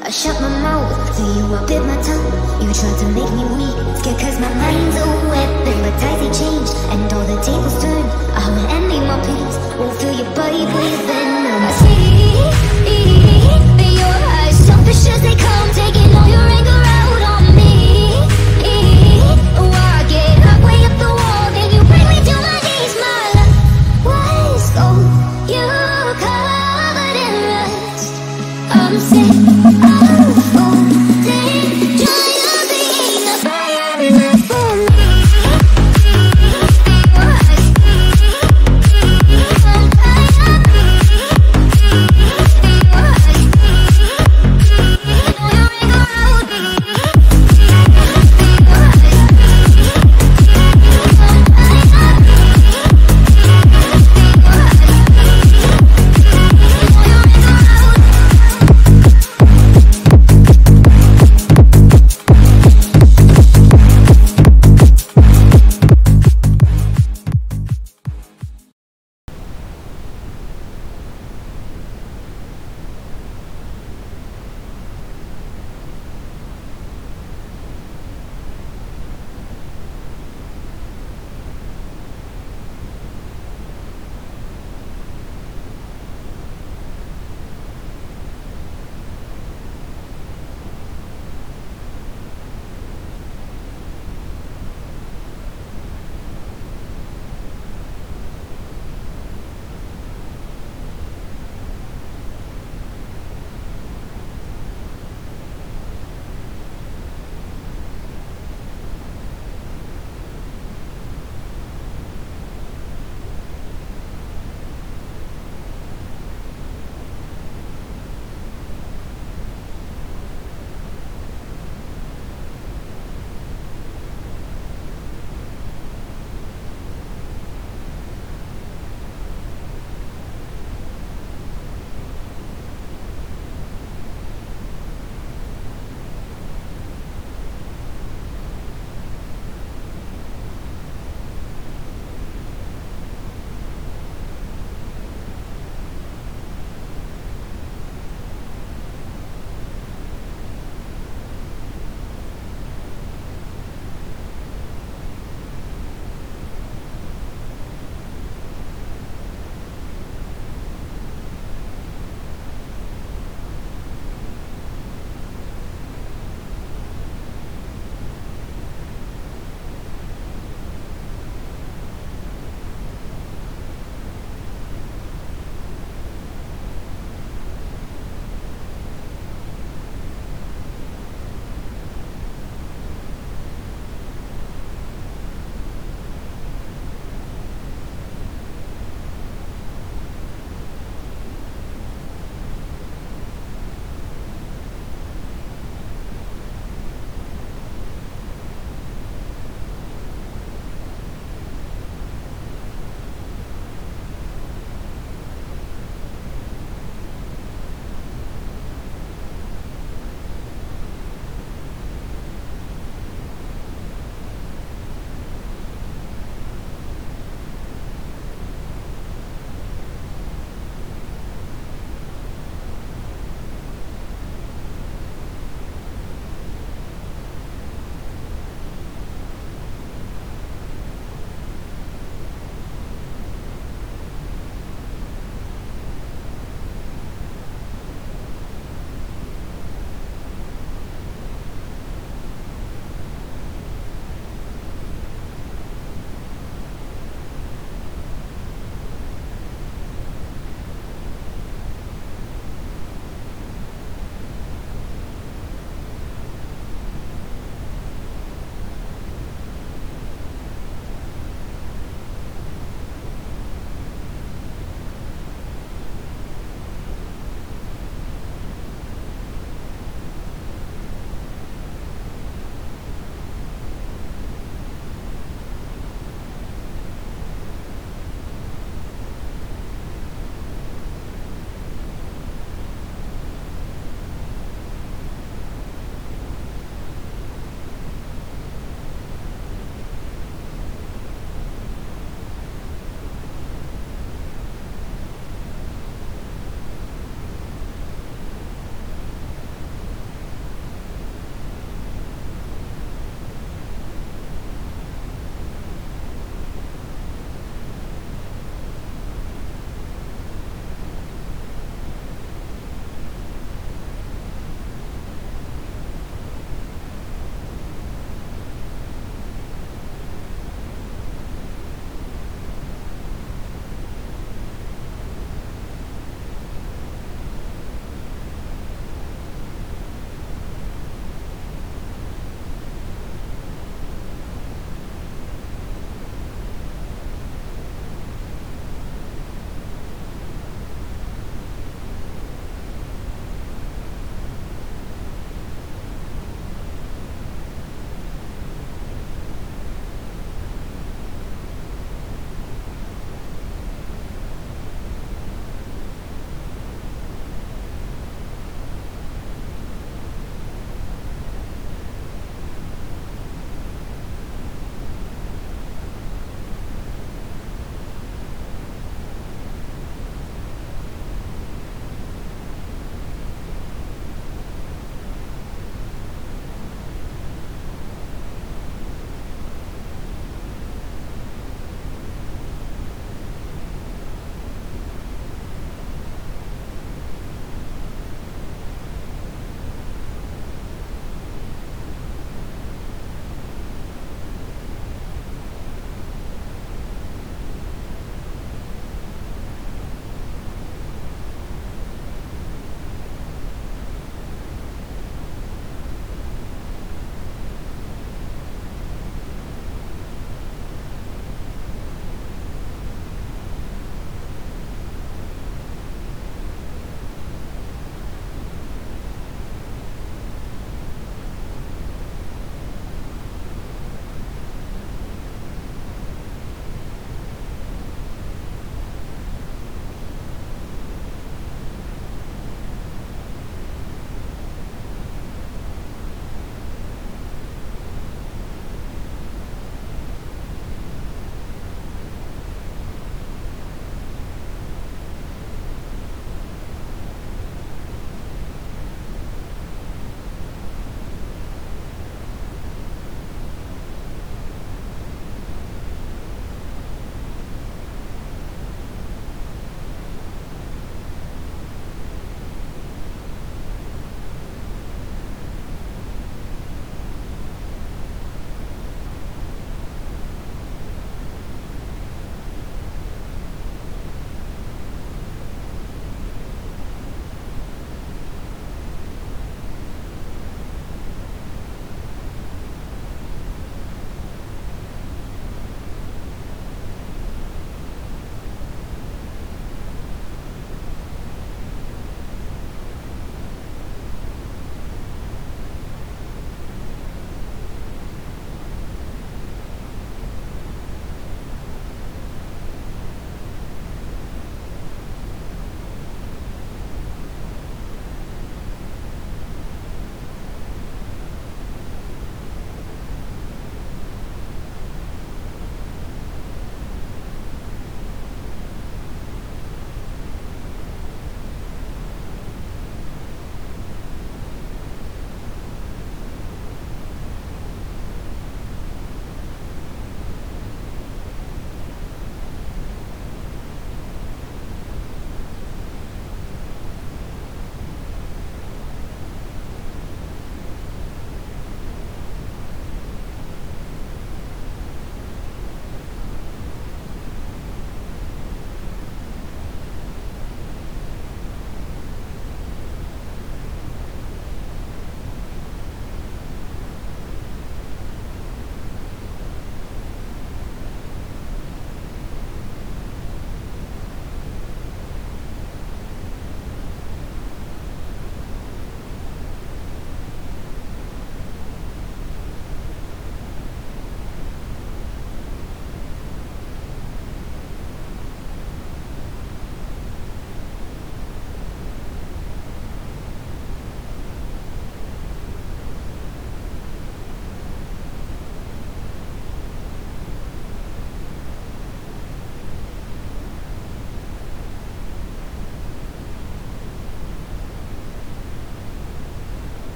I shut my mouth to you I bit my tongue. You tried to make me weak, scared cause my mind's a weapon. But tides they and all the tables turn. I'm ending my pains, won't fill your body with. I see, that your eyes selfish as they come.